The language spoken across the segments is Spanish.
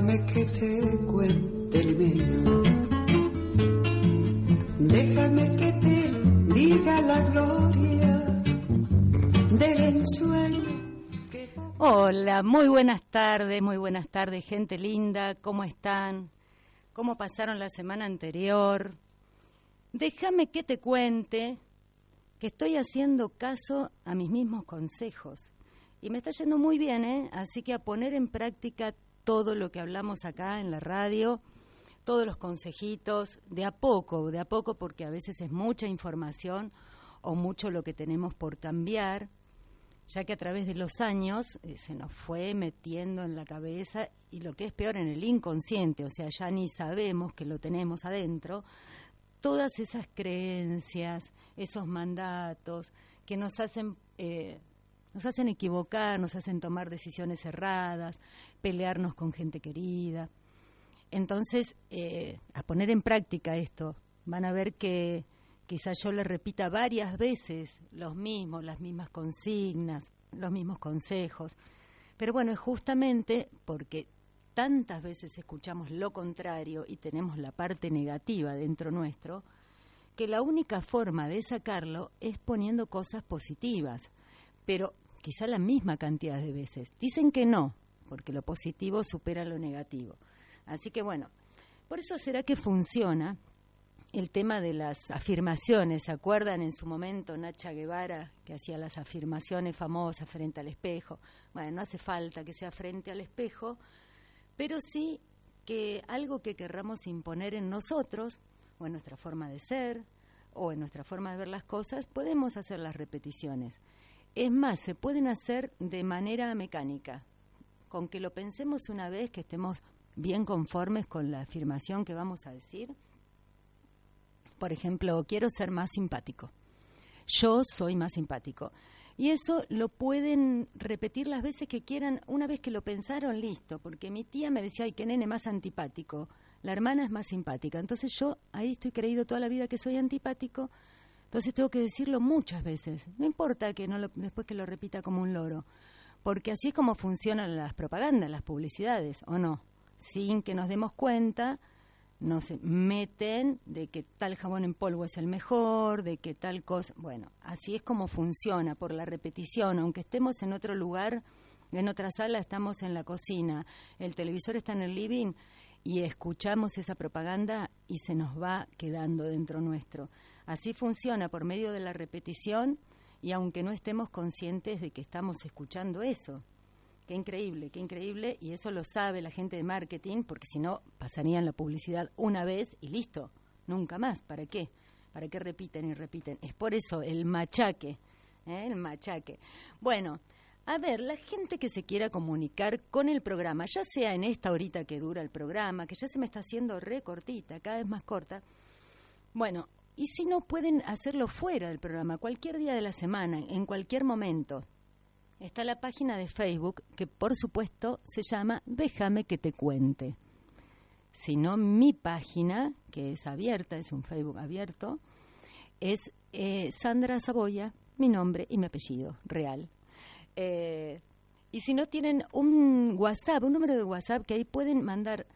Déjame que te cuente limeño. Déjame que te diga la gloria del ensueño. Hola, muy buenas tardes, muy buenas tardes, gente linda, ¿cómo están? ¿Cómo pasaron la semana anterior? Déjame que te cuente que estoy haciendo caso a mis mismos consejos. Y me está yendo muy bien, ¿eh? Así que a poner en práctica todo lo que hablamos acá en la radio, todos los consejitos, de a poco, de a poco, porque a veces es mucha información o mucho lo que tenemos por cambiar ya que a través de los años eh, se nos fue metiendo en la cabeza y lo que es peor en el inconsciente, o sea, ya ni sabemos que lo tenemos adentro, todas esas creencias, esos mandatos que nos hacen eh, nos hacen equivocar, nos hacen tomar decisiones erradas, pelearnos con gente querida. Entonces, eh, a poner en práctica esto, van a ver que quizás yo les repita varias veces los mismos, las mismas consignas, los mismos consejos. Pero bueno, es justamente porque tantas veces escuchamos lo contrario y tenemos la parte negativa dentro nuestro, que la única forma de sacarlo es poniendo cosas positivas, pero quizá la misma cantidad de veces. Dicen que no, porque lo positivo supera lo negativo. Así que bueno, por eso será que funciona el tema de las afirmaciones. ¿Se acuerdan en su momento Nacha Guevara que hacía las afirmaciones famosas frente al espejo? Bueno, no hace falta que sea frente al espejo, pero sí que algo que querramos imponer en nosotros, o en nuestra forma de ser, o en nuestra forma de ver las cosas, podemos hacer las repeticiones. Es más, se pueden hacer de manera mecánica, con que lo pensemos una vez, que estemos bien conformes con la afirmación que vamos a decir. Por ejemplo, quiero ser más simpático. Yo soy más simpático. Y eso lo pueden repetir las veces que quieran, una vez que lo pensaron, listo. Porque mi tía me decía, ay, qué nene más antipático. La hermana es más simpática. Entonces yo ahí estoy creído toda la vida que soy antipático. Entonces tengo que decirlo muchas veces. No importa que no lo- después que lo repita como un loro. Porque así es como funcionan las propagandas, las publicidades, ¿o no? Sin que nos demos cuenta, nos meten de que tal jabón en polvo es el mejor, de que tal cosa. Bueno, así es como funciona, por la repetición. Aunque estemos en otro lugar, en otra sala, estamos en la cocina, el televisor está en el living y escuchamos esa propaganda y se nos va quedando dentro nuestro. Así funciona por medio de la repetición y aunque no estemos conscientes de que estamos escuchando eso. Qué increíble, qué increíble. Y eso lo sabe la gente de marketing, porque si no, pasarían la publicidad una vez y listo. Nunca más. ¿Para qué? ¿Para qué repiten y repiten? Es por eso el machaque. ¿eh? El machaque. Bueno, a ver, la gente que se quiera comunicar con el programa, ya sea en esta horita que dura el programa, que ya se me está haciendo recortita, cada vez más corta. Bueno, y si no pueden hacerlo fuera del programa, cualquier día de la semana, en cualquier momento. Está la página de Facebook que por supuesto se llama Déjame que te cuente. Si no, mi página, que es abierta, es un Facebook abierto, es eh, Sandra Saboya, mi nombre y mi apellido real. Eh, y si no tienen un WhatsApp, un número de WhatsApp que ahí pueden mandar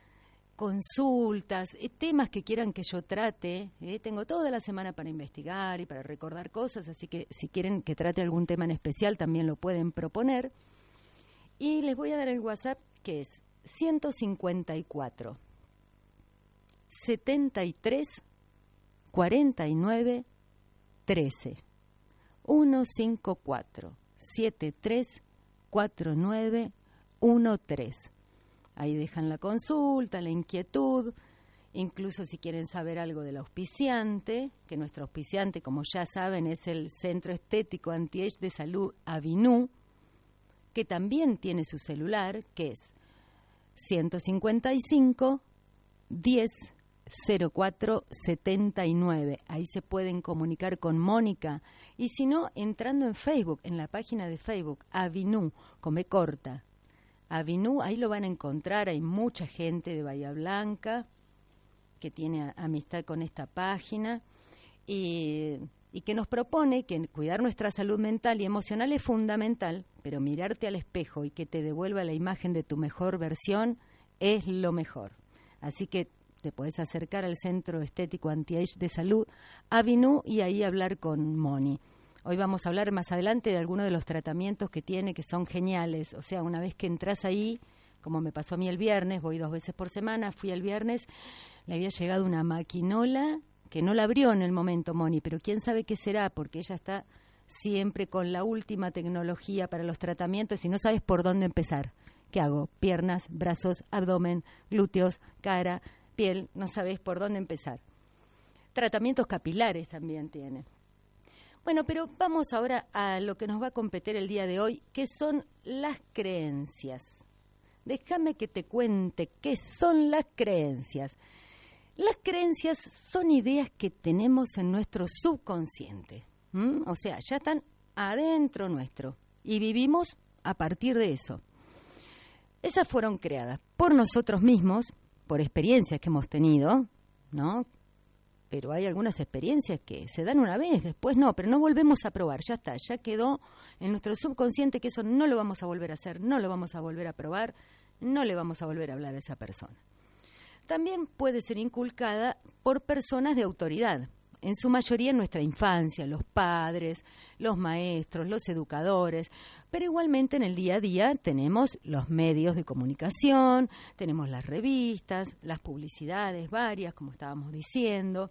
consultas, eh, temas que quieran que yo trate. eh, Tengo toda la semana para investigar y para recordar cosas, así que si quieren que trate algún tema en especial también lo pueden proponer. Y les voy a dar el WhatsApp que es 154 73 49 13 154 73 49 13 Ahí dejan la consulta, la inquietud, incluso si quieren saber algo del auspiciante, que nuestro auspiciante, como ya saben, es el Centro Estético Anti-Age de Salud Avinú, que también tiene su celular, que es 155 10 04 79. Ahí se pueden comunicar con Mónica. Y si no, entrando en Facebook, en la página de Facebook, Avinú, come corta. Avinú, ahí lo van a encontrar. Hay mucha gente de Bahía Blanca que tiene amistad con esta página. Y que nos propone que cuidar nuestra salud mental y emocional es fundamental, pero mirarte al espejo y que te devuelva la imagen de tu mejor versión es lo mejor. Así que te puedes acercar al Centro Estético Anti-Age de Salud, Avinu, y ahí hablar con Moni. Hoy vamos a hablar más adelante de algunos de los tratamientos que tiene que son geniales. O sea, una vez que entras ahí, como me pasó a mí el viernes, voy dos veces por semana, fui el viernes, le había llegado una maquinola que no la abrió en el momento Moni, pero quién sabe qué será, porque ella está siempre con la última tecnología para los tratamientos y no sabes por dónde empezar. ¿Qué hago? Piernas, brazos, abdomen, glúteos, cara, piel, no sabes por dónde empezar. Tratamientos capilares también tiene. Bueno, pero vamos ahora a lo que nos va a competir el día de hoy, que son las creencias. Déjame que te cuente qué son las creencias. Las creencias son ideas que tenemos en nuestro subconsciente. O sea, ya están adentro nuestro y vivimos a partir de eso. Esas fueron creadas por nosotros mismos, por experiencias que hemos tenido, ¿no? Pero hay algunas experiencias que se dan una vez, después no, pero no volvemos a probar, ya está, ya quedó en nuestro subconsciente que eso no lo vamos a volver a hacer, no lo vamos a volver a probar, no le vamos a volver a hablar a esa persona. También puede ser inculcada por personas de autoridad, en su mayoría en nuestra infancia, los padres, los maestros, los educadores, pero igualmente en el día a día tenemos los medios de comunicación, tenemos las revistas, las publicidades varias, como estábamos diciendo,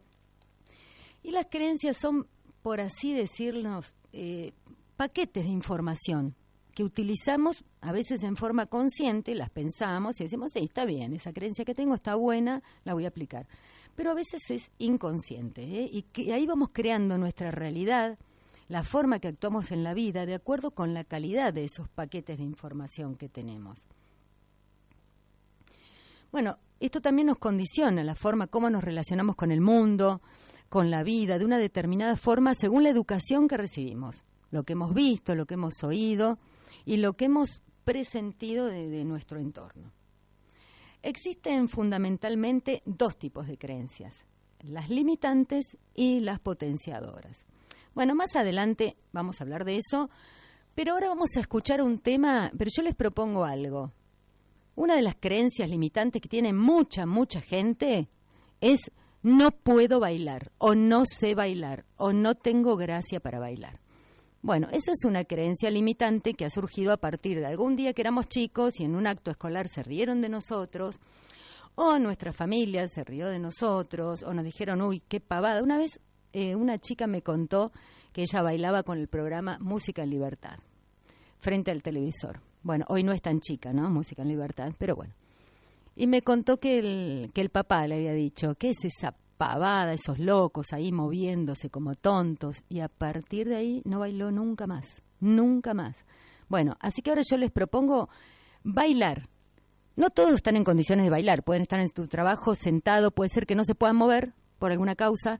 y las creencias son, por así decirlo, eh, paquetes de información que utilizamos a veces en forma consciente, las pensamos y decimos, sí, está bien, esa creencia que tengo está buena, la voy a aplicar. Pero a veces es inconsciente ¿eh? y que ahí vamos creando nuestra realidad, la forma que actuamos en la vida, de acuerdo con la calidad de esos paquetes de información que tenemos. Bueno, esto también nos condiciona la forma como nos relacionamos con el mundo, con la vida, de una determinada forma según la educación que recibimos, lo que hemos visto, lo que hemos oído y lo que hemos presentido de, nuestro entorno. Existen fundamentalmente dos tipos de creencias, las limitantes y las potenciadoras. Bueno, más adelante vamos a hablar de eso, pero ahora vamos a escuchar un tema, pero yo les propongo algo. Una de las creencias limitantes que tiene mucha, mucha gente es no puedo bailar, o no sé bailar, o no tengo gracia para bailar. Bueno, eso es una creencia limitante que ha surgido a partir de algún día que éramos chicos y en un acto escolar se rieron de nosotros, o nuestra familia se rió de nosotros, o nos dijeron, uy, qué pavada. Una vez eh, una chica me contó que ella bailaba con el programa Música en Libertad, frente al televisor. Bueno, hoy no es tan chica, ¿no? Música en Libertad, pero bueno. Y me contó que el, que el papá le había dicho, ¿qué es esa pavada, esos locos ahí moviéndose como tontos, y a partir de ahí no bailó nunca más, nunca más. Bueno, así que ahora yo les propongo bailar. No todos están en condiciones de bailar, pueden estar en su trabajo sentado, puede ser que no se puedan mover por alguna causa,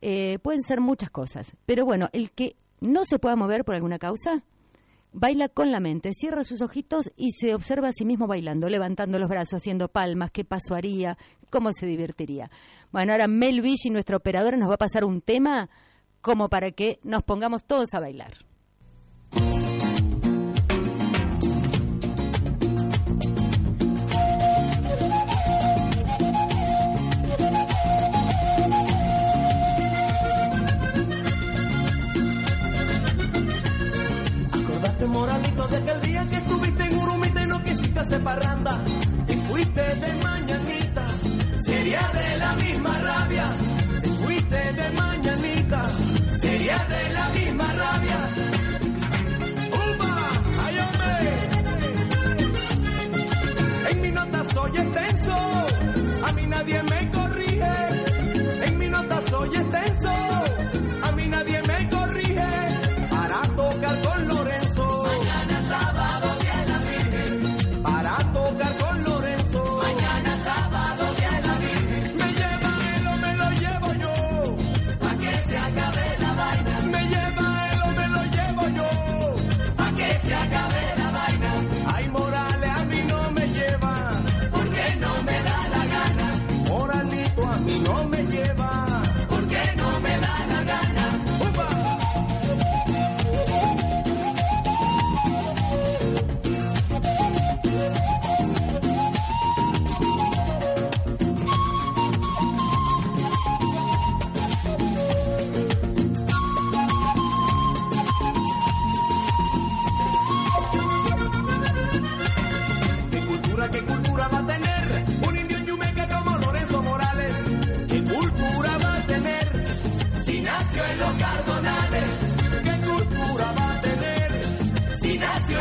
eh, pueden ser muchas cosas, pero bueno, el que no se pueda mover por alguna causa, baila con la mente, cierra sus ojitos y se observa a sí mismo bailando, levantando los brazos, haciendo palmas, qué paso haría, cómo se divertiría. Bueno, ahora Mel nuestra operadora, nos va a pasar un tema como para que nos pongamos todos a bailar. Hacer parranda y fuiste de mañanita sería de la misma rabia. Te fuiste de mañanita, sería de la misma rabia. ¡Uba! ¡Ay, En mi nota soy extenso, a mí nadie me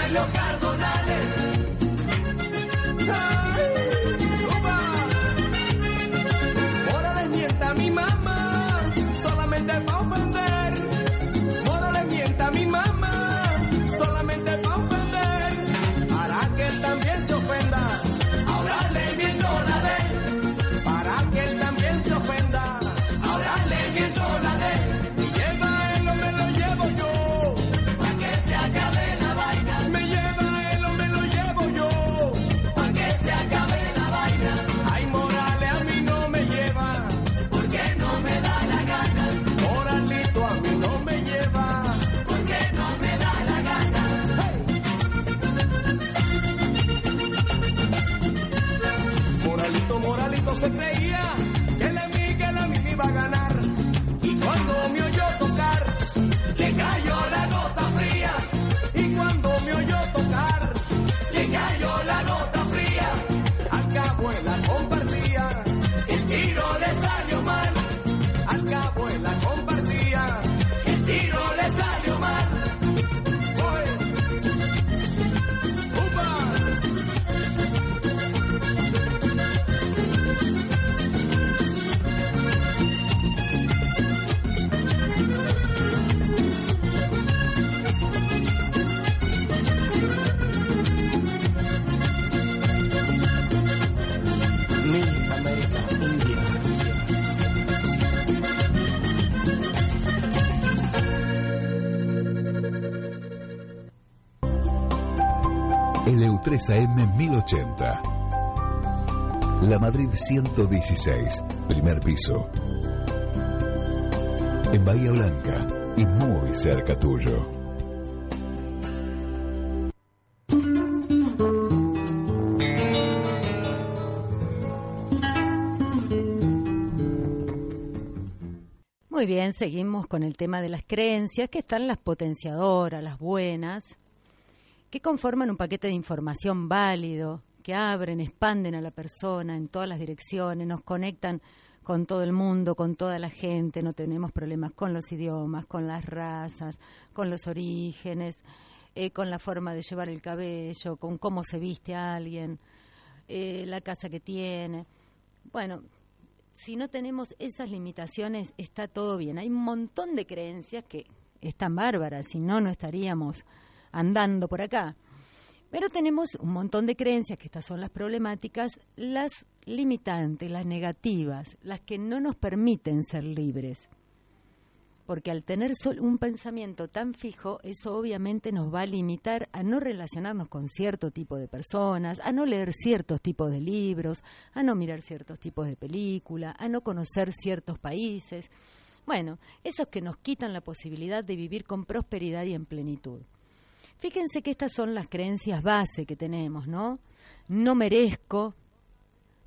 Si nació LU3AM 1080. La Madrid 116, primer piso. En Bahía Blanca y muy cerca tuyo. Muy bien, seguimos con el tema de las creencias, que están las potenciadoras, las buenas, que conforman un paquete de información válido, que abren, expanden a la persona en todas las direcciones, nos conectan con todo el mundo, con toda la gente, no tenemos problemas con los idiomas, con las razas, con los orígenes, eh, con la forma de llevar el cabello, con cómo se viste alguien, eh, la casa que tiene. Bueno, si no tenemos esas limitaciones, está todo bien. Hay un montón de creencias que están bárbaras, si no, no estaríamos andando por acá. Pero tenemos un montón de creencias, que estas son las problemáticas, las limitantes, las negativas, las que no nos permiten ser libres. Porque al tener sol- un pensamiento tan fijo, eso obviamente nos va a limitar a no relacionarnos con cierto tipo de personas, a no leer ciertos tipos de libros, a no mirar ciertos tipos de películas, a no conocer ciertos países. Bueno, esos que nos quitan la posibilidad de vivir con prosperidad y en plenitud. Fíjense que estas son las creencias base que tenemos, ¿no? No merezco,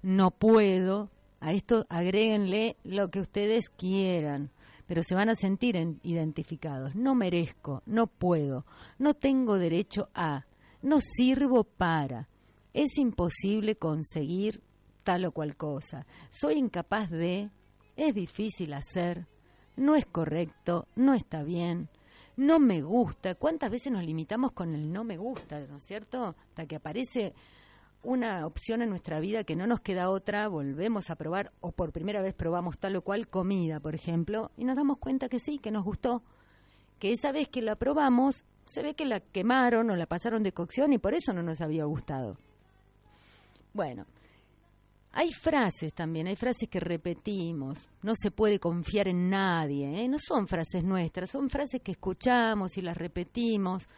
no puedo, a esto agréguenle lo que ustedes quieran, pero se van a sentir en- identificados. No merezco, no puedo, no tengo derecho a, no sirvo para, es imposible conseguir tal o cual cosa, soy incapaz de, es difícil hacer, no es correcto, no está bien, no me gusta. ¿Cuántas veces nos limitamos con el no me gusta, ¿no es cierto? Hasta que aparece una opción en nuestra vida que no nos queda otra, volvemos a probar o por primera vez probamos tal o cual comida, por ejemplo, y nos damos cuenta que sí, que nos gustó, que esa vez que la probamos se ve que la quemaron o la pasaron de cocción y por eso no nos había gustado. Bueno, hay frases también, hay frases que repetimos. No se puede confiar en nadie, ¿eh? no son frases nuestras, son frases que escuchamos y las repetimos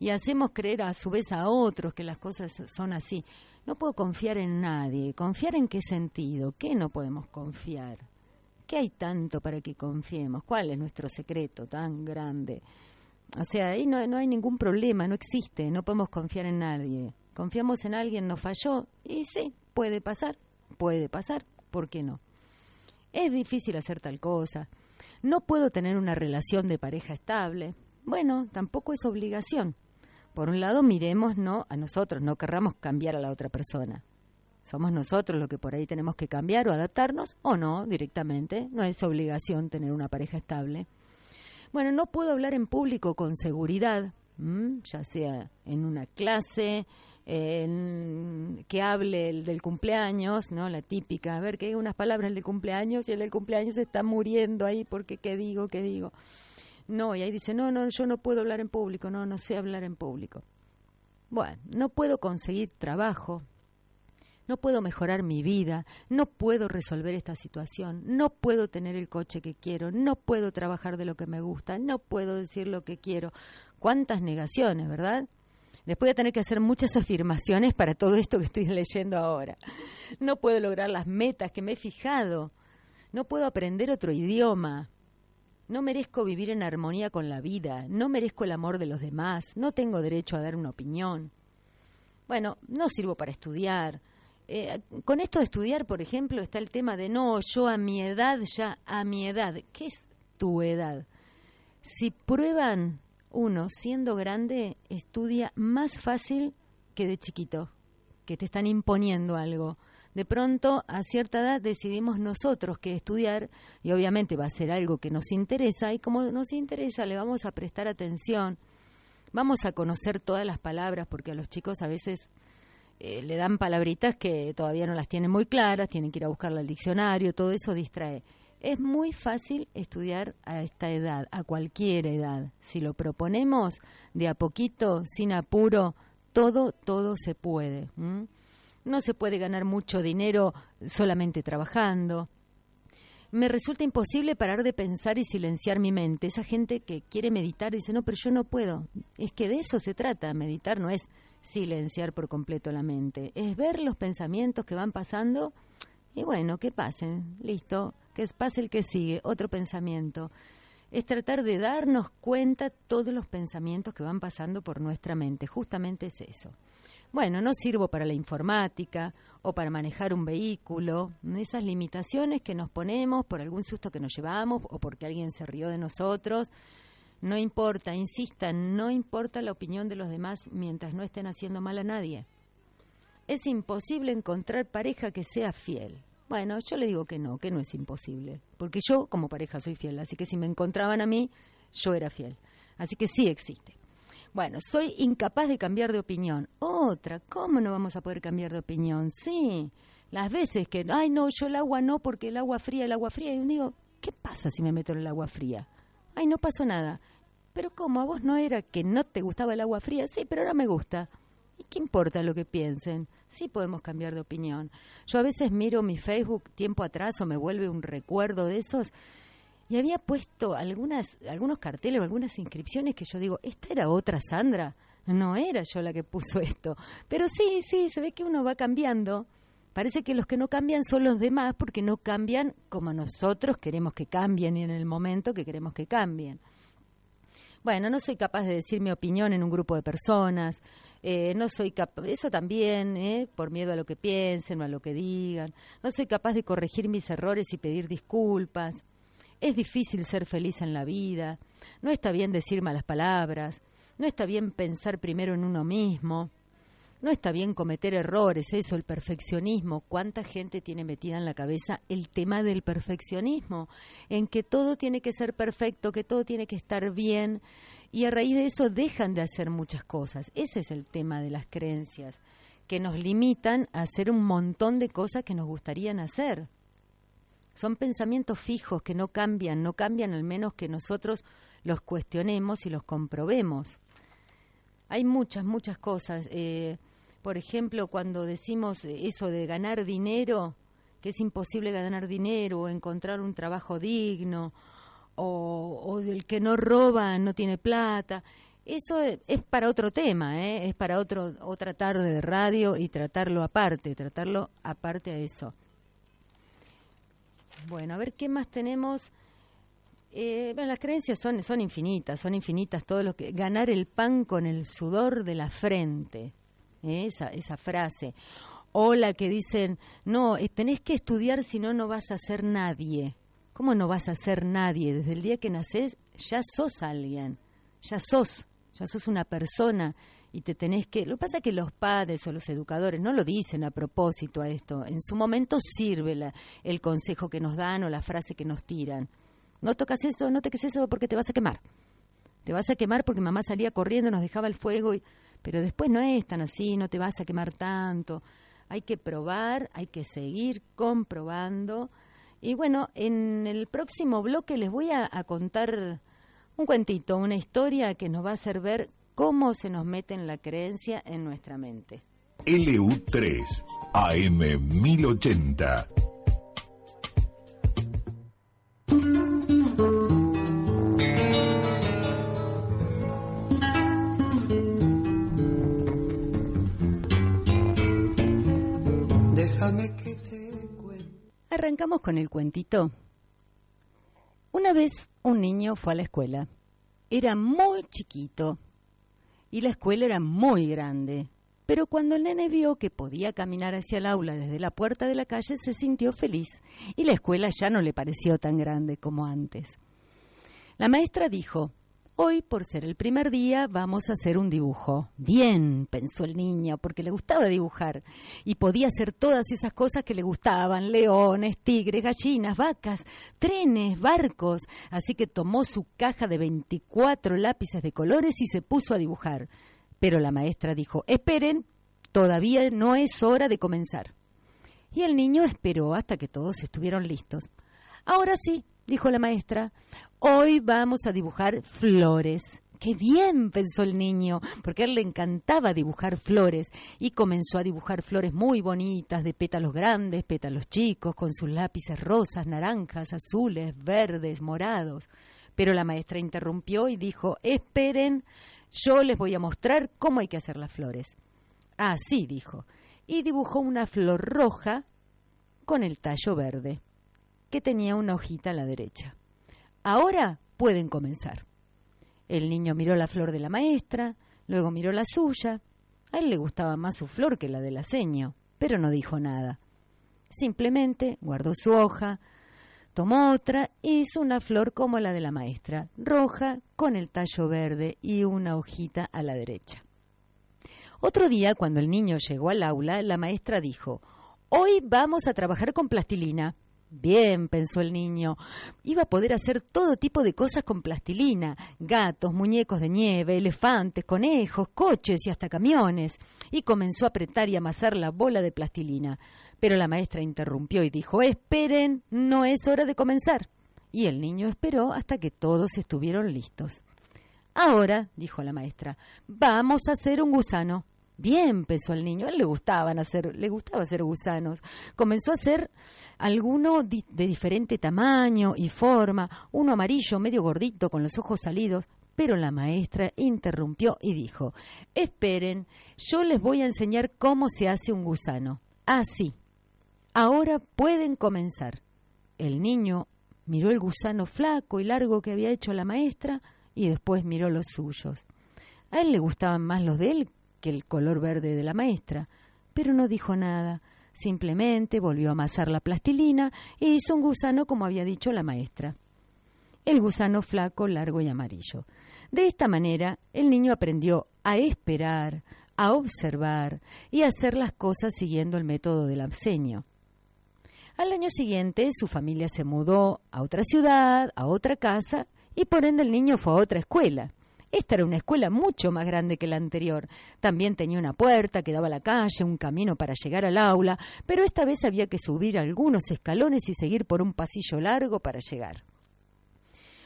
y hacemos creer a su vez a otros que las cosas son así. No puedo confiar en nadie. ¿Confiar en qué sentido? ¿Qué no podemos confiar? ¿Qué hay tanto para que confiemos? ¿Cuál es nuestro secreto tan grande? O sea, ahí no, no hay ningún problema, no existe, no podemos confiar en nadie. Confiamos en alguien, nos falló, y sí, puede pasar, puede pasar, ¿por qué no? Es difícil hacer tal cosa. No puedo tener una relación de pareja estable. Bueno, tampoco es obligación. Por un lado, miremos no a nosotros, no querramos cambiar a la otra persona. Somos nosotros los que por ahí tenemos que cambiar o adaptarnos o no directamente. No es obligación tener una pareja estable. Bueno, no puedo hablar en público con seguridad, ya sea en una clase, en, que hable el del cumpleaños, ¿no? La típica, a ver, que hay unas palabras el de cumpleaños y el del cumpleaños está muriendo ahí porque qué digo, qué digo. No, y ahí dice, no, no, yo no puedo hablar en público, no, no sé hablar en público. Bueno, no puedo conseguir trabajo, no puedo mejorar mi vida, no puedo resolver esta situación, no puedo tener el coche que quiero, no puedo trabajar de lo que me gusta, no puedo decir lo que quiero. ¿Cuántas negaciones, verdad? Después de tener que hacer muchas afirmaciones para todo esto que estoy leyendo ahora. No puedo lograr las metas que me he fijado. No puedo aprender otro idioma. No merezco vivir en armonía con la vida. No merezco el amor de los demás. No tengo derecho a dar una opinión. Bueno, no sirvo para estudiar. Eh, con esto de estudiar, por ejemplo, está el tema de no, yo a mi edad, ya a mi edad. ¿Qué es tu edad? Si prueban uno, siendo grande, estudia más fácil que de chiquito, que te están imponiendo algo. De pronto, a cierta edad, decidimos nosotros que estudiar, y obviamente va a ser algo que nos interesa, y como nos interesa, le vamos a prestar atención, vamos a conocer todas las palabras, porque a los chicos a veces eh, le dan palabritas que todavía no las tienen muy claras, tienen que ir a buscarla al diccionario, todo eso distrae. Es muy fácil estudiar a esta edad, a cualquier edad. Si lo proponemos de a poquito, sin apuro, todo, todo se puede. No se puede ganar mucho dinero solamente trabajando. Me resulta imposible parar de pensar y silenciar mi mente. Esa gente que quiere meditar dice, no, pero yo no puedo. Es que de eso se trata. Meditar no es silenciar por completo la mente, es ver los pensamientos que van pasando y bueno, que pasen, listo, que pase el que sigue, otro pensamiento. Es tratar de darnos cuenta todos los pensamientos que van pasando por nuestra mente, justamente es eso. Bueno, no sirvo para la informática o para manejar un vehículo, esas limitaciones que nos ponemos por algún susto que nos llevamos o porque alguien se rió de nosotros. No importa, insistan, no importa la opinión de los demás mientras no estén haciendo mal a nadie es imposible encontrar pareja que sea fiel. Bueno, yo le digo que no, que no es imposible, porque yo como pareja soy fiel, así que si me encontraban a mí, yo era fiel. Así que sí existe. Bueno, soy incapaz de cambiar de opinión. Otra, ¿cómo no vamos a poder cambiar de opinión? Sí, las veces que, ay no, yo el agua no, porque el agua fría, el agua fría, y digo, ¿qué pasa si me meto en el agua fría? Ay, no pasó nada. Pero ¿cómo? ¿A vos no era que no te gustaba el agua fría? Sí, pero ahora me gusta. ¿Y qué importa lo que piensen? Sí podemos cambiar de opinión. Yo a veces miro mi Facebook tiempo atrás o me vuelve un recuerdo de esos y había puesto algunas, algunos carteles o algunas inscripciones que yo digo, ¿esta era otra Sandra? No era yo la que puso esto. Pero sí, sí, se ve que uno va cambiando. Parece que los que no cambian son los demás porque no cambian como nosotros queremos que cambien y en el momento que queremos que cambien. Bueno, no soy capaz de decir mi opinión en un grupo de personas, eh, no soy capaz, eso también, eh, por miedo a lo que piensen o a lo que digan, no soy capaz de corregir mis errores y pedir disculpas, es difícil ser feliz en la vida, no está bien decir malas palabras, no está bien pensar primero en uno mismo, no está bien cometer errores, eso, el perfeccionismo. ¿Cuánta gente tiene metida en la cabeza el tema del perfeccionismo? En que todo tiene que ser perfecto, que todo tiene que estar bien, y a raíz de eso dejan de hacer muchas cosas. Ese es el tema de las creencias, que nos limitan a hacer un montón de cosas que nos gustarían hacer. Son pensamientos fijos que no cambian, no cambian al menos que nosotros los cuestionemos y los comprobemos. Hay muchas, muchas cosas. Eh, por ejemplo, cuando decimos eso de ganar dinero, que es imposible ganar dinero o encontrar un trabajo digno o, del que no roba no tiene plata. Eso es, para otro tema, ¿eh? es para otro, otra tarde de radio y tratarlo aparte, tratarlo aparte a eso. Bueno, a ver qué más tenemos. Eh, bueno, las creencias son, son infinitas, son infinitas. Todo lo que ganar el pan con el sudor de la frente, esa, frase. O la que dicen, no, eh, tenés que estudiar, si no, no vas a ser nadie. ¿Cómo no vas a ser nadie? Desde el día que naces ya sos alguien, ya sos, ya sos una persona y te tenés que... Lo que pasa es que los padres o los educadores no lo dicen a propósito a esto. En su momento sirve el consejo que nos dan o la frase que nos tiran. No tocas eso, no toques eso porque te vas a quemar. Te vas a quemar porque mamá salía corriendo, nos dejaba el fuego, y pero después no es tan así, no te vas a quemar tanto. Hay que probar, hay que seguir comprobando. Y bueno, en el próximo bloque les voy a, contar un cuentito, una historia que nos va a hacer ver cómo se nos mete en la creencia en nuestra mente. LU3 AM1080 Arrancamos con el cuentito. Una vez un niño fue a la escuela. Era muy chiquito y la escuela era muy grande. Pero cuando el nene vio que podía caminar hacia el aula desde la puerta de la calle, se sintió feliz y la escuela ya no le pareció tan grande como antes. La maestra dijo, Hoy, por ser el primer día, vamos a hacer un dibujo. Bien, pensó el niño, porque le gustaba dibujar y podía hacer todas esas cosas que le gustaban, leones, tigres, gallinas, vacas, trenes, barcos. Así que tomó su caja de 24 lápices de colores y se puso a dibujar. Pero la maestra dijo, esperen, todavía no es hora de comenzar. Y el niño esperó hasta que todos estuvieron listos. Ahora sí, dijo la maestra, hoy vamos a dibujar flores. Qué bien, pensó el niño, porque a él le encantaba dibujar flores y comenzó a dibujar flores muy bonitas, de pétalos grandes, pétalos chicos, con sus lápices rosas, naranjas, azules, verdes, morados. Pero la maestra interrumpió y dijo, esperen, yo les voy a mostrar cómo hay que hacer las flores. Así dijo, y dibujó una flor roja con el tallo verde que tenía una hojita a la derecha. Ahora pueden comenzar. El niño miró la flor de la maestra, luego miró la suya. A él le gustaba más su flor que la del aceño, pero no dijo nada. Simplemente guardó su hoja, tomó otra e hizo una flor como la de la maestra, roja, con el tallo verde y una hojita a la derecha. Otro día, cuando el niño llegó al aula, la maestra dijo, Hoy vamos a trabajar con plastilina. Bien, pensó el niño, iba a poder hacer todo tipo de cosas con plastilina, gatos, muñecos de nieve, elefantes, conejos, coches y hasta camiones, y comenzó a apretar y amasar la bola de plastilina. Pero la maestra interrumpió y dijo, esperen, no es hora de comenzar. Y el niño esperó hasta que todos estuvieron listos. Ahora, dijo la maestra, vamos a hacer un gusano. Bien, pensó el niño, a él le gustaban hacer, le gustaba hacer gusanos. Comenzó a hacer alguno de diferente tamaño y forma, uno amarillo, medio gordito, con los ojos salidos, pero la maestra interrumpió y dijo, esperen, yo les voy a enseñar cómo se hace un gusano. Así. Ahora pueden comenzar. El niño miró el gusano flaco y largo que había hecho la maestra y después miró los suyos. A él le gustaban más los de él el color verde de la maestra, pero no dijo nada. Simplemente volvió a amasar la plastilina e hizo un gusano como había dicho la maestra. El gusano flaco, largo y amarillo. De esta manera, el niño aprendió a esperar, a observar y a hacer las cosas siguiendo el método del abseño. Al año siguiente, su familia se mudó a otra ciudad, a otra casa, y por ende el niño fue a otra escuela. Esta era una escuela mucho más grande que la anterior. También tenía una puerta que daba a la calle, un camino para llegar al aula, pero esta vez había que subir algunos escalones y seguir por un pasillo largo para llegar.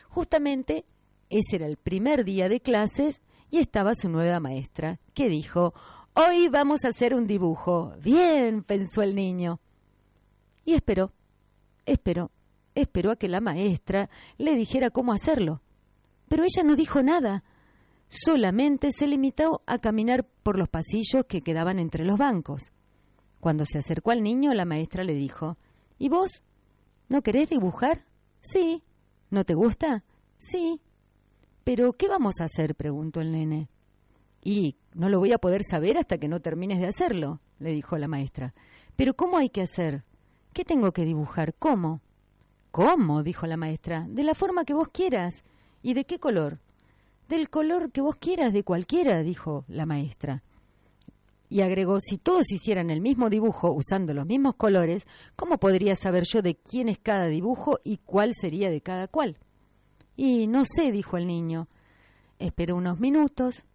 Justamente ese era el primer día de clases y estaba su nueva maestra, que dijo, Hoy vamos a hacer un dibujo. Bien, pensó el niño. Y esperó, esperó, esperó a que la maestra le dijera cómo hacerlo. Pero ella no dijo nada, solamente se limitó a caminar por los pasillos que quedaban entre los bancos. Cuando se acercó al niño, la maestra le dijo, ¿Y vos? ¿No querés dibujar? Sí. ¿No te gusta? Sí. ¿Pero qué vamos a hacer? preguntó el nene. Y no lo voy a poder saber hasta que no termines de hacerlo, le dijo la maestra. ¿Pero cómo hay que hacer? ¿Qué tengo que dibujar? ¿Cómo? ¿Cómo? dijo la maestra. De la forma que vos quieras. ¿Y de qué color? Del color que vos quieras, de cualquiera, dijo la maestra. Y agregó, si todos hicieran el mismo dibujo usando los mismos colores, ¿cómo podría saber yo de quién es cada dibujo y cuál sería de cada cual? Y no sé, dijo el niño. Esperó unos minutos,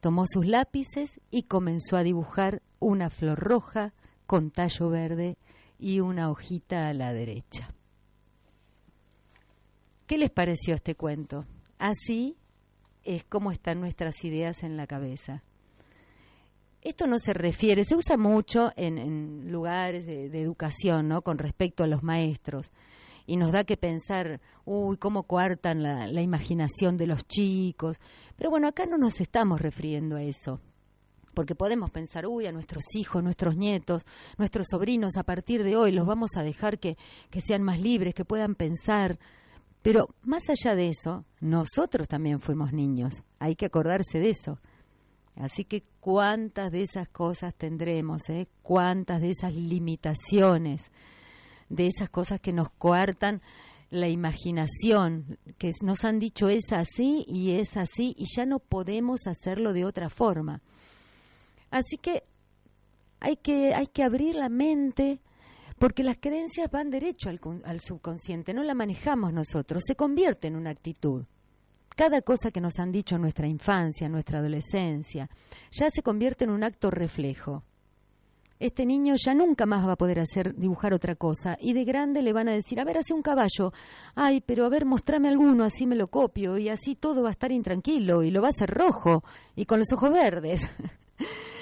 tomó sus lápices y comenzó a dibujar una flor roja con tallo verde y una hojita a la derecha. ¿Qué les pareció este cuento? Así es como están nuestras ideas en la cabeza. Esto no se refiere, se usa mucho en, en lugares de, educación, ¿no? Con respecto a los maestros. Y nos da que pensar, uy, cómo coartan la, la imaginación de los chicos. Pero bueno, acá no nos estamos refiriendo a eso. Porque podemos pensar, uy, a nuestros hijos, nuestros nietos, nuestros sobrinos, a partir de hoy los vamos a dejar que, que sean más libres, que puedan pensar. Pero más allá de eso, nosotros también fuimos niños. Hay que acordarse de eso. Así que cuántas de esas cosas tendremos, ¿eh? cuántas de esas limitaciones, de esas cosas que nos coartan la imaginación, que nos han dicho es así y es así y ya no podemos hacerlo de otra forma. Así que hay que, hay que abrir la mente porque las creencias van derecho al, al subconsciente, no la manejamos nosotros, se convierte en una actitud cada cosa que nos han dicho en nuestra infancia, en nuestra adolescencia, ya se convierte en un acto reflejo. Este niño ya nunca más va a poder hacer dibujar otra cosa y de grande le van a decir, a ver, hace un caballo. Ay, pero a ver, mostrame alguno, así me lo copio y así todo va a estar intranquilo y lo va a hacer rojo y con los ojos verdes.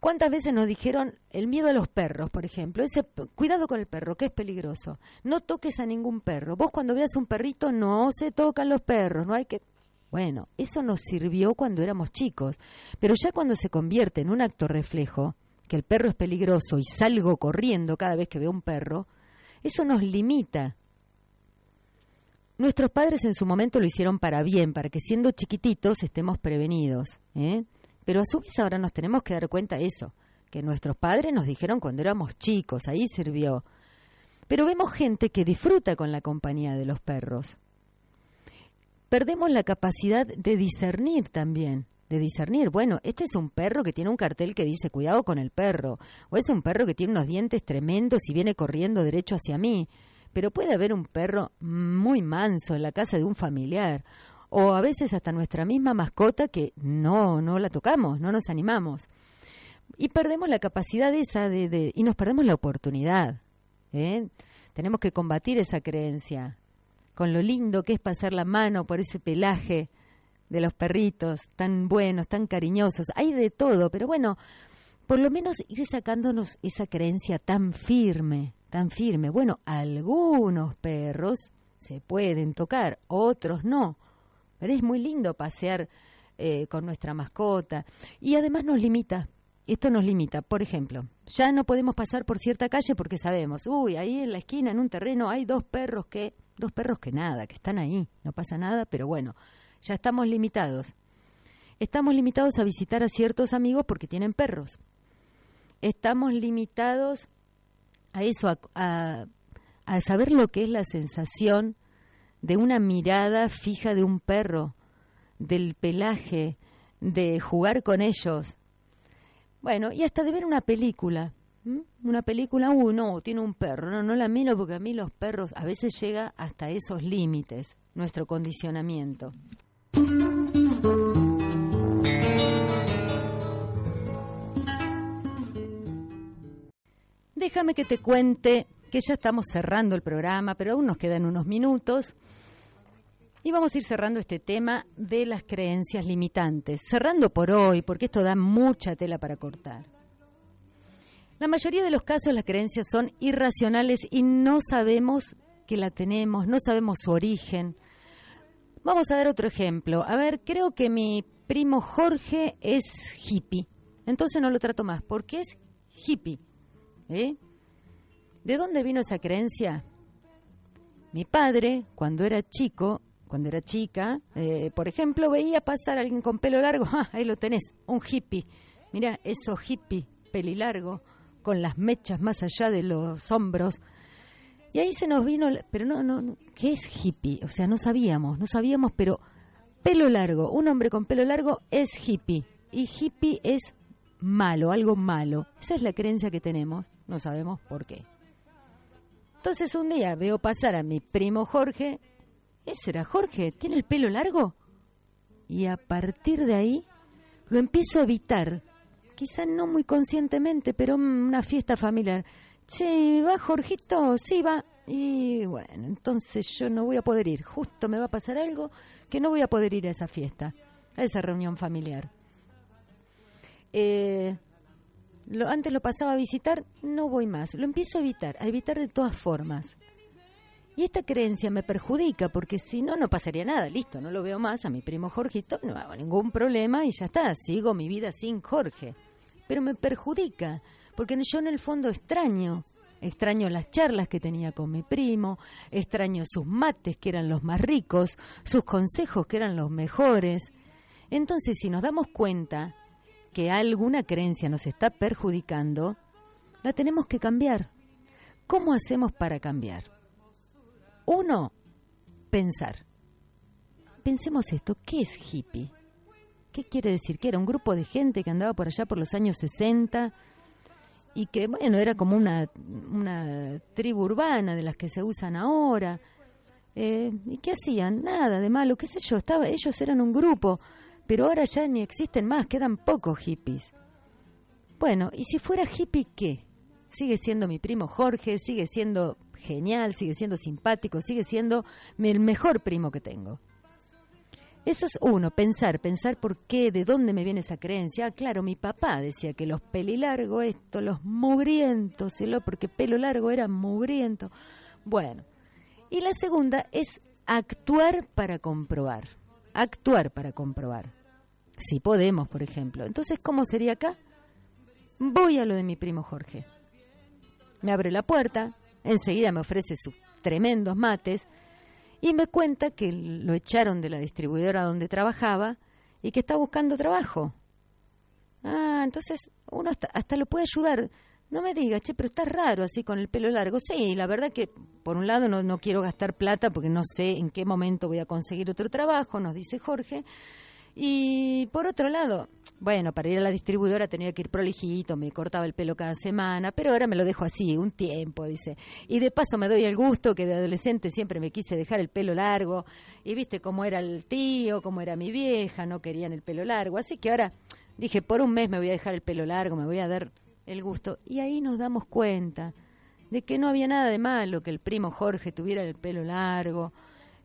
¿Cuántas veces nos dijeron el miedo a los perros, por ejemplo? Ese cuidado con el perro, que es peligroso. No toques a ningún perro. Vos cuando veas un perrito no se tocan los perros, no hay que Bueno, eso nos sirvió cuando éramos chicos, pero ya cuando se convierte en un acto reflejo, que el perro es peligroso y salgo corriendo cada vez que veo un perro, eso nos limita. Nuestros padres en su momento lo hicieron para bien, para que siendo chiquititos estemos prevenidos. ¿eh? Pero a su vez ahora nos tenemos que dar cuenta de eso, que nuestros padres nos dijeron cuando éramos chicos, ahí sirvió. Pero vemos gente que disfruta con la compañía de los perros. Perdemos la capacidad de discernir también, de discernir, bueno, este es un perro que tiene un cartel que dice cuidado con el perro, o es un perro que tiene unos dientes tremendos y viene corriendo derecho hacia mí, pero puede haber un perro muy manso en la casa de un familiar, o a veces hasta nuestra misma mascota que no, no la tocamos, no nos animamos. Y perdemos la capacidad esa de, de y nos perdemos la oportunidad. ¿eh? Tenemos que combatir esa creencia con lo lindo que es pasar la mano por ese pelaje de los perritos tan buenos, tan cariñosos. Hay de todo, pero bueno, por lo menos ir sacándonos esa creencia tan firme, tan firme. Bueno, algunos perros se pueden tocar, otros no. Pero es muy lindo pasear eh, con nuestra mascota y además nos limita. Esto nos limita. Por ejemplo, ya no podemos pasar por cierta calle porque sabemos, uy, ahí en la esquina, en un terreno, hay dos perros que, dos perros que nada, que están ahí, no pasa nada, pero bueno, ya estamos limitados. Estamos limitados a visitar a ciertos amigos porque tienen perros. Estamos limitados a eso, a, a, a saber lo que es la sensación de una mirada fija de un perro, del pelaje, de jugar con ellos. Bueno, y hasta de ver una película. Una película, uh, no, tiene un perro. No, no la miro porque a mí los perros a veces llega hasta esos límites, nuestro condicionamiento. Déjame que te cuente que ya estamos cerrando el programa, pero aún nos quedan unos minutos. Y vamos a ir cerrando este tema de las creencias limitantes. Cerrando por hoy, porque esto da mucha tela para cortar. La mayoría de los casos las creencias son irracionales y no sabemos que la tenemos, no sabemos su origen. Vamos a dar otro ejemplo. A ver, creo que mi primo Jorge es hippie. Entonces no lo trato más, porque es hippie. ¿Eh? ¿De dónde vino esa creencia? Mi padre, cuando era chico, cuando era chica, eh, por ejemplo, veía pasar a alguien con pelo largo, ¡ah, ahí lo tenés, un hippie. Mira, eso hippie, pelilargo, con las mechas más allá de los hombros. Y ahí se nos vino, pero no, no, ¿qué es hippie? O sea, no sabíamos, no sabíamos, pero pelo largo, un hombre con pelo largo es hippie y hippie es malo, algo malo. Esa es la creencia que tenemos, no sabemos por qué. Entonces un día veo pasar a mi primo Jorge, ese era Jorge, ¿tiene el pelo largo? Y a partir de ahí lo empiezo a evitar, quizá no muy conscientemente, pero una fiesta familiar. Che, ¿va Jorgito? Sí, va. Y bueno, entonces yo no voy a poder ir. Justo me va a pasar algo que no voy a poder ir a esa fiesta, a esa reunión familiar. Eh, lo, antes lo pasaba a visitar, no voy más. Lo empiezo a evitar, a evitar de todas formas. Y esta creencia me perjudica porque si no, no pasaría nada. Listo, no lo veo más a mi primo Jorgito, no hago ningún problema y ya está, sigo mi vida sin Jorge. Pero me perjudica porque yo en el fondo extraño. Extraño las charlas que tenía con mi primo, extraño sus mates que eran los más ricos, sus consejos que eran los mejores. Entonces, si nos damos cuenta que alguna creencia nos está perjudicando, la tenemos que cambiar. ¿Cómo hacemos para cambiar? Uno, pensar. Pensemos esto, ¿qué es hippie? ¿Qué quiere decir? Que era un grupo de gente que andaba por allá por los años 60 y que, bueno, era como una, una tribu urbana de las que se usan ahora. Eh, ¿Y qué hacían? Nada de malo, qué sé yo, estaba, ellos eran un grupo, pero ahora ya ni existen más, quedan pocos hippies. Bueno, ¿y si fuera hippie qué? Sigue siendo mi primo Jorge, sigue siendo genial, sigue siendo simpático, sigue siendo el mejor primo que tengo. Eso es uno, pensar, pensar por qué, de dónde me viene esa creencia. Ah, claro, mi papá decía que los pelilargos, esto, los mugrientos, porque pelo largo era mugriento. Bueno, y la segunda es actuar para comprobar. Actuar para comprobar. Si podemos, por ejemplo. Entonces, ¿cómo sería acá? Voy a lo de mi primo Jorge. Me abre la puerta, enseguida me ofrece sus tremendos mates y me cuenta que lo echaron de la distribuidora donde trabajaba y que está buscando trabajo. Ah, entonces uno hasta, lo puede ayudar. No me digas, che, pero está raro así con el pelo largo. Sí, la verdad que por un lado no, no quiero gastar plata porque no sé en qué momento voy a conseguir otro trabajo, nos dice Jorge. Y por otro lado, bueno, para ir a la distribuidora tenía que ir prolijito, me cortaba el pelo cada semana, pero ahora me lo dejo así, un tiempo, dice. Y de paso me doy el gusto que de adolescente siempre me quise dejar el pelo largo, y viste cómo era el tío, cómo era mi vieja, no querían el pelo largo, así que ahora dije, por un mes me voy a dejar el pelo largo, me voy a dar el gusto. Y ahí nos damos cuenta de que no había nada de malo que el primo Jorge tuviera el pelo largo,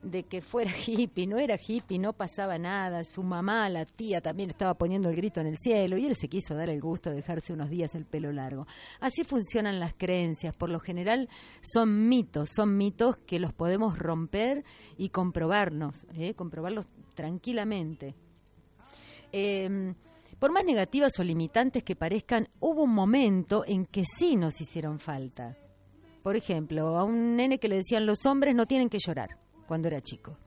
de que fuera hippie, no era hippie, no pasaba nada, su mamá, la tía también estaba poniendo el grito en el cielo y él se quiso dar el gusto de dejarse unos días el pelo largo. Así funcionan las creencias, por lo general son mitos, son mitos que los podemos romper y comprobarnos, ¿eh? comprobarlos tranquilamente. Em, por más negativas o limitantes que parezcan, hubo un momento en que sí nos hicieron falta. Por ejemplo, a un nene que le decían los hombres no tienen que llorar cuando era chico.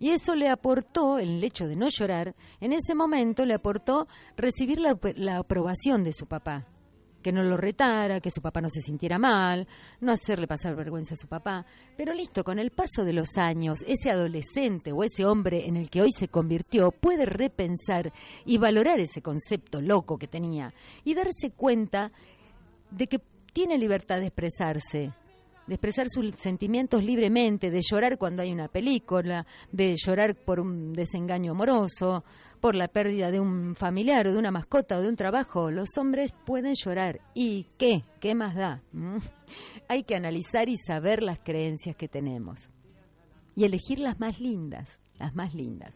Y eso le aportó, el hecho de no llorar, en ese momento le aportó recibir la, la, aprobación de su papá. Que no lo retara, que su papá no se sintiera mal, no hacerle pasar vergüenza a su papá. Pero listo, con el paso de los años, ese adolescente o ese hombre en el que hoy se convirtió puede repensar y valorar ese concepto loco que tenía y darse cuenta de que tiene libertad de expresarse, de expresar sus sentimientos libremente, de llorar cuando hay una película, de llorar por un desengaño amoroso, por la pérdida de un familiar o de una mascota o de un trabajo. Los hombres pueden llorar. ¿Y qué? ¿Qué más da? ¿Mm? Hay que analizar y saber las creencias que tenemos. Y elegir las más lindas, las más lindas.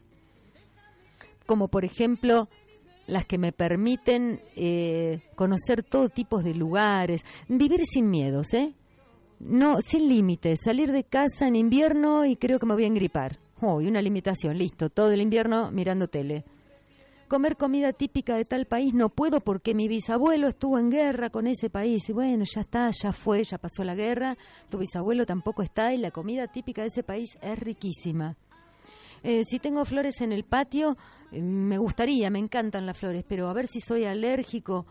Como por ejemplo las que me permiten eh, conocer todo tipo de lugares, vivir sin miedos, ¿eh? No, sin límites, salir de casa en invierno y creo que me voy a engripar. Oh, y una limitación, listo, todo el invierno mirando tele. Comer comida típica de tal país no puedo porque mi bisabuelo estuvo en guerra con ese país. Y bueno, ya está, ya fue, ya pasó la guerra, tu bisabuelo tampoco está y la comida típica de ese país es riquísima. Eh, si tengo flores en el patio, eh, me gustaría, me encantan las flores, pero a ver si soy alérgico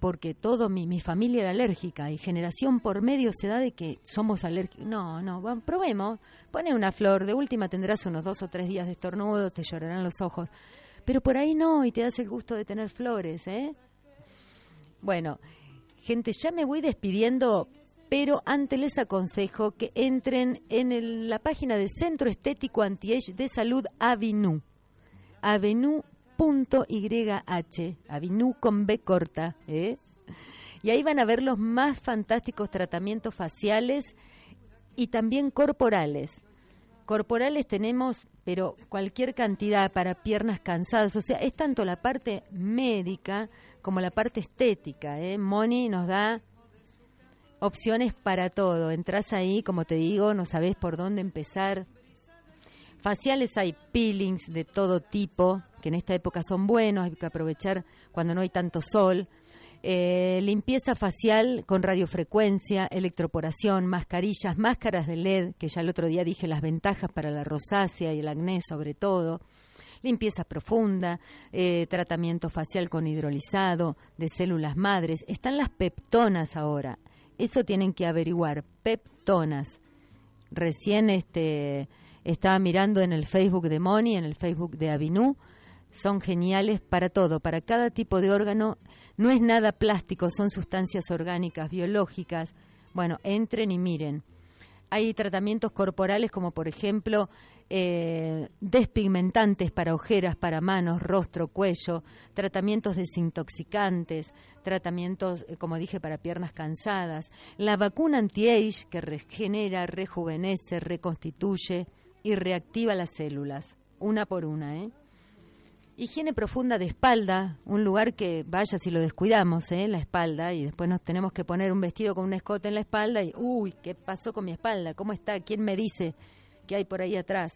porque todo mi, mi familia era alérgica y generación por medio se da de que somos alérgicos. No, no, probemos. Pone una flor, de última tendrás unos dos o tres días de estornudo, te llorarán los ojos. Pero por ahí no, y te das el gusto de tener flores, ¿eh? Bueno, gente, ya me voy despidiendo, pero antes les aconsejo que entren en la página de Centro Estético Anti-Age de Salud Avinu. Avenu.yh, Avinu con B corta, ¿eh? Y ahí van a ver los más fantásticos tratamientos faciales y también corporales. Corporales tenemos, pero cualquier cantidad para piernas cansadas. O sea, es tanto la parte médica como la parte estética. ¿eh? Moni nos da opciones para todo. Entras ahí, como te digo, no sabes por dónde empezar. Faciales hay peelings de todo tipo, que en esta época son buenos, hay que aprovechar cuando no hay tanto sol. Eh, limpieza facial con radiofrecuencia, electroporación, mascarillas, máscaras de LED, que ya el otro día dije las ventajas para la rosácea y el acné sobre todo. Limpieza profunda, eh, tratamiento facial con hidrolizado de células madres. Están las peptonas ahora. Eso tienen que averiguar. Peptonas. Recién este, estaba mirando en el Facebook de Moni, en el Facebook de Avinu. Son geniales para todo, para cada tipo de órgano. No es nada plástico, son sustancias orgánicas, biológicas. Bueno, entren y miren. Hay tratamientos corporales como por ejemplo eh, despigmentantes para ojeras, para manos, rostro, cuello, tratamientos desintoxicantes, tratamientos, eh, como dije, para piernas cansadas, la vacuna anti-age que regenera, rejuvenece, reconstituye y reactiva las células, una por una, ¿eh? Higiene profunda de espalda, un lugar que vaya si lo descuidamos, ¿eh? la espalda, y después nos tenemos que poner un vestido con un escote en la espalda y, uy, ¿qué pasó con mi espalda? ¿Cómo está? ¿Quién me dice qué hay por ahí atrás?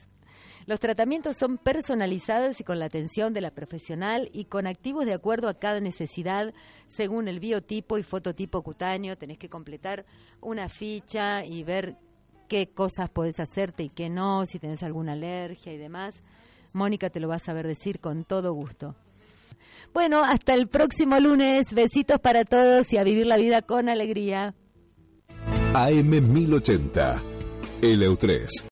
Los tratamientos son personalizados y con la atención de la profesional y con activos de acuerdo a cada necesidad según el biotipo y fototipo cutáneo. Tenés que completar una ficha y ver qué cosas podés hacerte y qué no, si tenés alguna alergia y demás. Mónica te lo va a saber decir con todo gusto. Bueno, hasta el próximo lunes. Besitos para todos y a vivir la vida con alegría. AM1080. LU3.